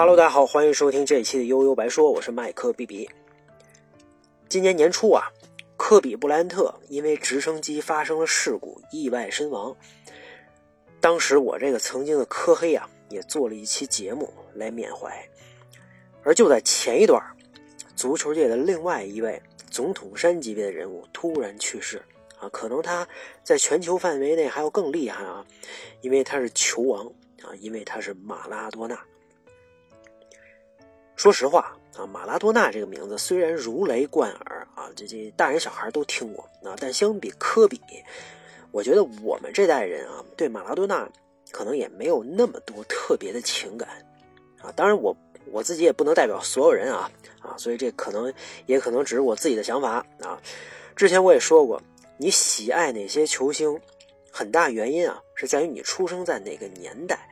Hello，大家好，欢迎收听这一期的悠悠白说，我是麦克 B B。今年年初啊，科比布莱恩特因为直升机发生了事故，意外身亡。当时我这个曾经的科黑啊，也做了一期节目来缅怀。而就在前一段，足球界的另外一位总统山级别的人物突然去世啊，可能他在全球范围内还要更厉害啊，因为他是球王啊，因为他是马拉多纳。说实话啊，马拉多纳这个名字虽然如雷贯耳啊，这这大人小孩都听过啊，但相比科比，我觉得我们这代人啊，对马拉多纳可能也没有那么多特别的情感啊。当然，我我自己也不能代表所有人啊啊，所以这可能也可能只是我自己的想法啊。之前我也说过，你喜爱哪些球星，很大原因啊是在于你出生在哪个年代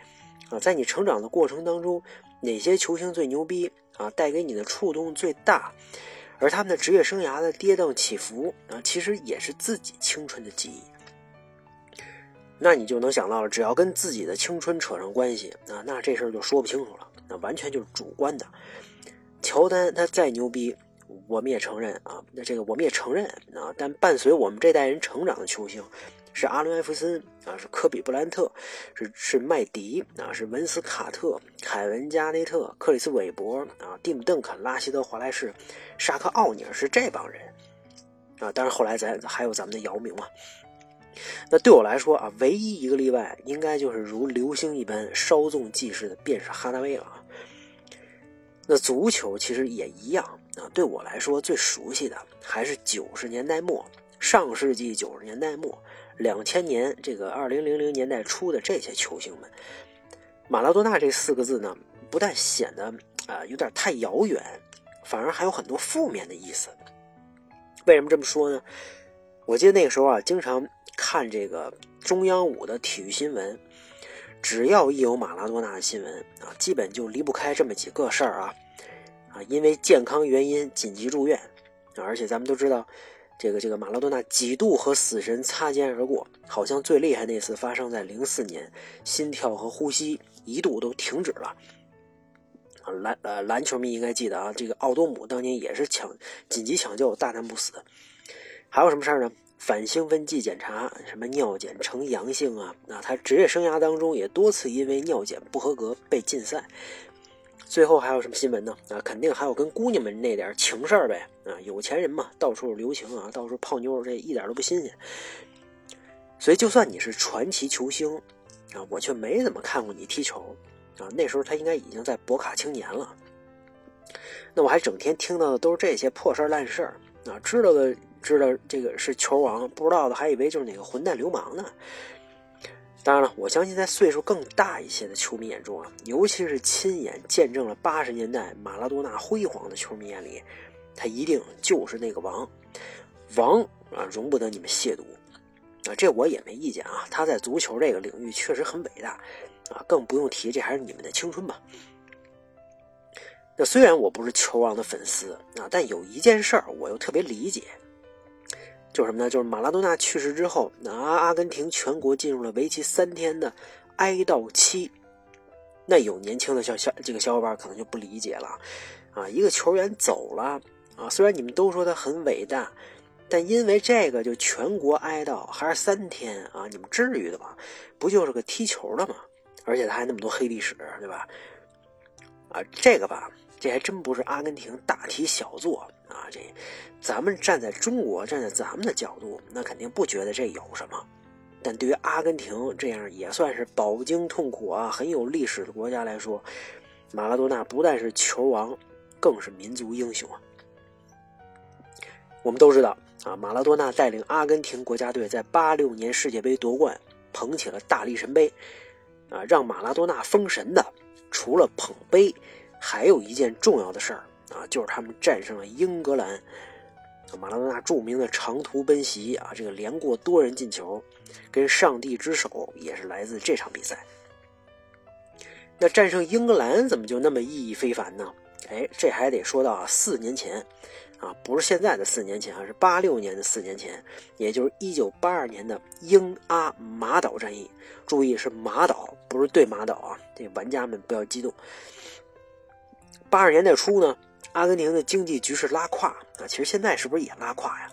啊，在你成长的过程当中。哪些球星最牛逼啊？带给你的触动最大，而他们的职业生涯的跌宕起伏啊，其实也是自己青春的记忆。那你就能想到了，只要跟自己的青春扯上关系啊，那这事儿就说不清楚了，那完全就是主观的。乔丹他再牛逼，我们也承认啊，那这个我们也承认啊，但伴随我们这代人成长的球星。是阿伦·艾弗森啊，是科比·布莱恩特，是是麦迪啊，是文斯·卡特、凯文·加内特、克里斯·韦伯啊，蒂姆·邓肯、拉希德·华莱士、沙克·奥尼尔，是这帮人啊。当然后来咱还有咱们的姚明嘛。那对我来说啊，唯一一个例外，应该就是如流星一般稍纵即逝的，便是哈达威了。那足球其实也一样啊，对我来说最熟悉的还是九十年代末，上世纪九十年代末。两千年这个二零零零年代初的这些球星们，马拉多纳这四个字呢，不但显得啊有点太遥远，反而还有很多负面的意思。为什么这么说呢？我记得那个时候啊，经常看这个中央五的体育新闻，只要一有马拉多纳的新闻啊，基本就离不开这么几个事儿啊啊，因为健康原因紧急住院啊，而且咱们都知道。这个这个马拉多纳几度和死神擦肩而过，好像最厉害那次发生在零四年，心跳和呼吸一度都停止了。篮呃篮球迷应该记得啊，这个奥多姆当年也是抢紧急抢救，大难不死。还有什么事儿呢？反兴奋剂检查，什么尿检呈阳性啊？那他职业生涯当中也多次因为尿检不合格被禁赛。最后还有什么新闻呢？啊，肯定还有跟姑娘们那点情事儿呗。啊，有钱人嘛，到处留情啊，到处泡妞，这一点都不新鲜。所以，就算你是传奇球星，啊，我却没怎么看过你踢球。啊，那时候他应该已经在博卡青年了。那我还整天听到的都是这些破事儿烂事儿。啊，知道的知道这个是球王，不知道的还以为就是哪个混蛋流氓呢。当然了，我相信在岁数更大一些的球迷眼中啊，尤其是亲眼见证了八十年代马拉多纳辉煌的球迷眼里，他一定就是那个王，王啊，容不得你们亵渎啊！这我也没意见啊，他在足球这个领域确实很伟大啊，更不用提这还是你们的青春吧。那虽然我不是球王的粉丝啊，但有一件事儿我又特别理解。就是什么呢？就是马拉多纳去世之后，那阿根廷全国进入了为期三天的哀悼期。那有年轻的小小这个小伙伴可能就不理解了，啊，一个球员走了啊，虽然你们都说他很伟大，但因为这个就全国哀悼还是三天啊？你们至于的吗？不就是个踢球的吗？而且他还那么多黑历史，对吧？啊，这个吧。这还真不是阿根廷大题小做啊！这，咱们站在中国，站在咱们的角度，那肯定不觉得这有什么。但对于阿根廷这样也算是饱经痛苦啊、很有历史的国家来说，马拉多纳不但是球王，更是民族英雄啊！我们都知道啊，马拉多纳带领阿根廷国家队在八六年世界杯夺冠，捧起了大力神杯啊！让马拉多纳封神的，除了捧杯。还有一件重要的事儿啊，就是他们战胜了英格兰。马拉多纳著名的长途奔袭啊，这个连过多人进球，跟上帝之手也是来自这场比赛。那战胜英格兰怎么就那么意义非凡呢？哎，这还得说到啊，四年前啊，不是现在的四年前啊，是八六年的四年前，也就是一九八二年的英阿马岛战役。注意是马岛，不是对马岛啊，这玩家们不要激动。八十年代初呢，阿根廷的经济局势拉胯啊，其实现在是不是也拉胯呀？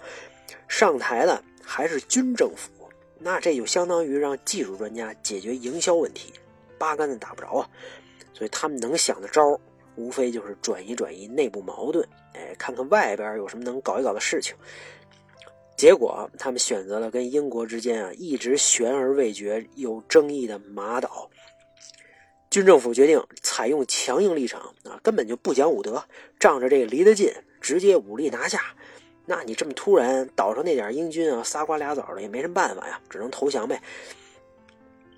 上台的还是军政府，那这就相当于让技术专家解决营销问题，八竿子打不着啊。所以他们能想的招无非就是转移转移内部矛盾，哎，看看外边有什么能搞一搞的事情。结果他们选择了跟英国之间啊一直悬而未决、有争议的马岛。军政府决定采用强硬立场啊，根本就不讲武德，仗着这个离得近，直接武力拿下。那你这么突然，岛上那点英军啊，仨瓜俩枣的，也没什么办法呀，只能投降呗。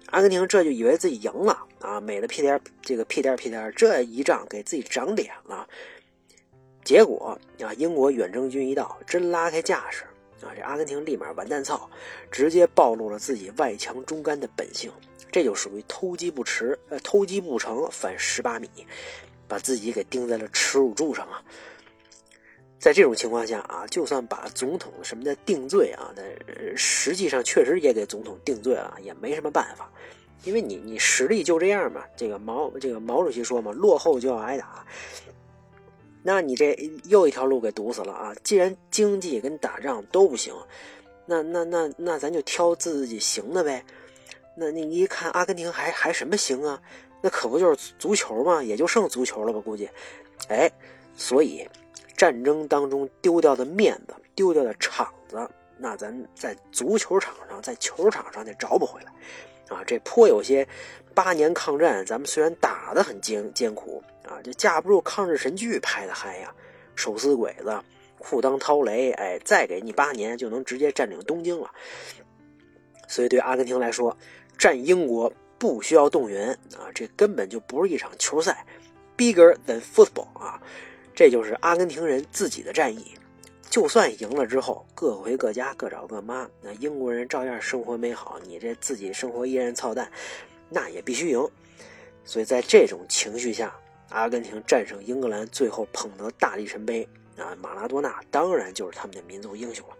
阿根廷这就以为自己赢了啊，美的屁颠这个屁颠屁颠，这一仗给自己长脸了。结果啊，英国远征军一到，真拉开架势啊，这阿根廷立马完蛋操，直接暴露了自己外强中干的本性，这就属于偷鸡不迟呃偷鸡不成反蚀把米，把自己给钉在了耻辱柱上啊。在这种情况下啊，就算把总统什么的定罪啊，那实际上确实也给总统定罪了，也没什么办法，因为你你实力就这样嘛。这个毛这个毛主席说嘛，落后就要挨打。那你这又一条路给堵死了啊！既然经济跟打仗都不行，那那那那咱就挑自己行的呗。那你一看阿根廷还还什么行啊？那可不就是足球吗？也就剩足球了吧？估计，哎，所以。战争当中丢掉的面子，丢掉的场子，那咱在足球场上，在球场上就找不回来，啊，这颇有些八年抗战，咱们虽然打得很艰艰苦啊，就架不住抗日神剧拍的嗨呀，手撕鬼子，裤裆掏雷，哎，再给你八年就能直接占领东京了。所以对阿根廷来说，战英国不需要动员啊，这根本就不是一场球赛，bigger than football 啊。这就是阿根廷人自己的战役，就算赢了之后，各回各家，各找各妈，那英国人照样生活美好，你这自己生活依然操蛋，那也必须赢。所以在这种情绪下，阿根廷战胜英格兰，最后捧得大力神杯啊，马拉多纳当然就是他们的民族英雄了。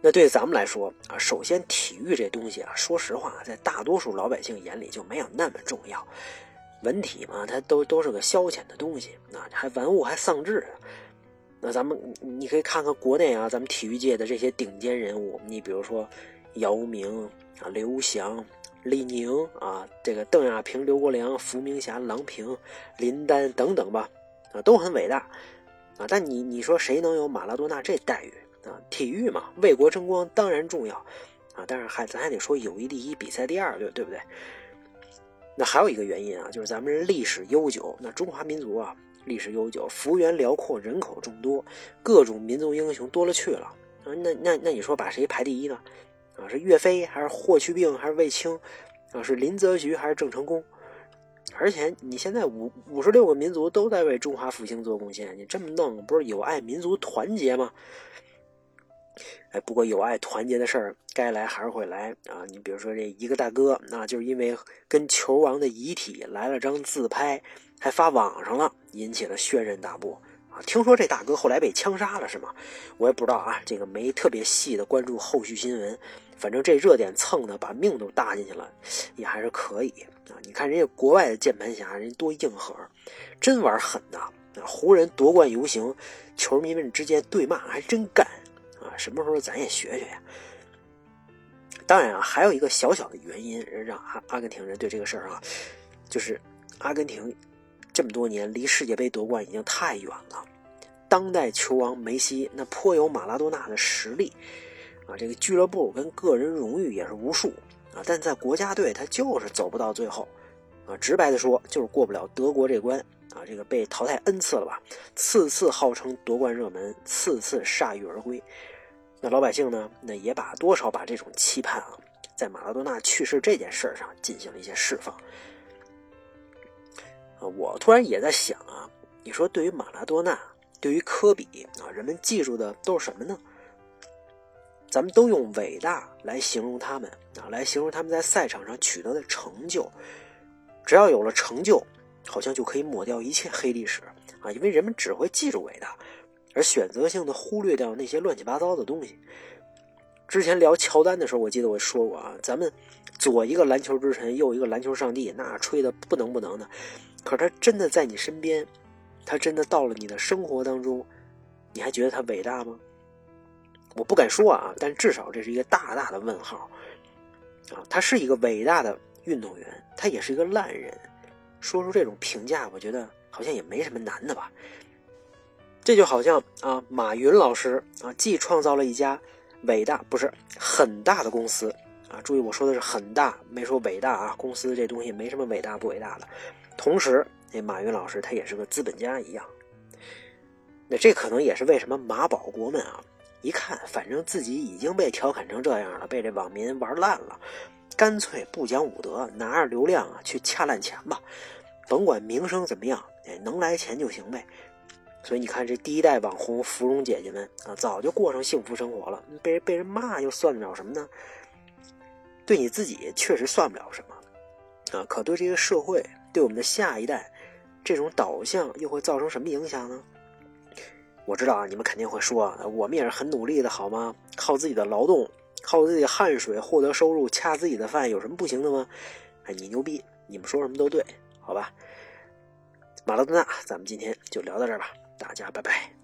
那对咱们来说啊，首先体育这东西啊，说实话，在大多数老百姓眼里就没有那么重要。文体嘛，它都都是个消遣的东西，那还玩物还丧志。那咱们你可以看看国内啊，咱们体育界的这些顶尖人物，你比如说姚明啊、刘翔、李宁啊，这个邓亚萍、刘国梁、伏明霞、郎平、林丹等等吧，啊，都很伟大啊。但你你说谁能有马拉多纳这待遇啊？体育嘛，为国争光当然重要啊，但是还咱还得说友谊第一，比赛第二，对对不对？那还有一个原因啊，就是咱们历史悠久。那中华民族啊，历史悠久，幅员辽阔，人口众多，各种民族英雄多了去了啊。那那那你说把谁排第一呢？啊，是岳飞还是霍去病还是卫青？啊，是林则徐还是郑成功？而且你现在五五十六个民族都在为中华复兴做贡献，你这么弄不是有碍民族团结吗？哎，不过友爱团结的事儿，该来还是会来啊！你比如说这一个大哥，那就是因为跟球王的遗体来了张自拍，还发网上了，引起了轩然大波啊！听说这大哥后来被枪杀了，是吗？我也不知道啊，这个没特别细的关注后续新闻。反正这热点蹭的把命都搭进去了，也还是可以啊！你看人家国外的键盘侠，人多硬核，真玩狠的！湖人夺冠游行，球迷们之间对骂还真干。什么时候咱也学学呀？当然啊，还有一个小小的原因让阿阿根廷人对这个事儿啊，就是阿根廷这么多年离世界杯夺冠已经太远了。当代球王梅西那颇有马拉多纳的实力啊，这个俱乐部跟个人荣誉也是无数啊，但在国家队他就是走不到最后啊。直白的说，就是过不了德国这关啊。这个被淘汰 n 次了吧？次次号称夺冠热门，次次铩羽而归。那老百姓呢？那也把多少把这种期盼啊，在马拉多纳去世这件事上进行了一些释放。啊，我突然也在想啊，你说对于马拉多纳，对于科比啊，人们记住的都是什么呢？咱们都用伟大来形容他们啊，来形容他们在赛场上取得的成就。只要有了成就，好像就可以抹掉一切黑历史啊，因为人们只会记住伟大。而选择性的忽略掉那些乱七八糟的东西。之前聊乔丹的时候，我记得我说过啊，咱们左一个篮球之神，右一个篮球上帝，那吹的不能不能的。可是他真的在你身边，他真的到了你的生活当中，你还觉得他伟大吗？我不敢说啊，但至少这是一个大大的问号啊！他是一个伟大的运动员，他也是一个烂人。说出这种评价，我觉得好像也没什么难的吧。这就好像啊，马云老师啊，既创造了一家伟大不是很大的公司啊，注意我说的是很大，没说伟大啊。公司这东西没什么伟大不伟大的。同时，那马云老师他也是个资本家一样。那这可能也是为什么马保国们啊，一看反正自己已经被调侃成这样了，被这网民玩烂了。干脆不讲武德，拿着流量啊去掐烂钱吧，甭管名声怎么样，能来钱就行呗。所以你看，这第一代网红芙蓉姐姐们啊，早就过上幸福生活了。被人被人骂又算得了什么呢？对你自己确实算不了什么啊，可对这个社会，对我们的下一代，这种导向又会造成什么影响呢？我知道啊，你们肯定会说，我们也是很努力的，好吗？靠自己的劳动。靠自己的汗水获得收入，恰自己的饭有什么不行的吗？哎，你牛逼！你们说什么都对，好吧？马拉多纳，咱们今天就聊到这儿吧，大家拜拜。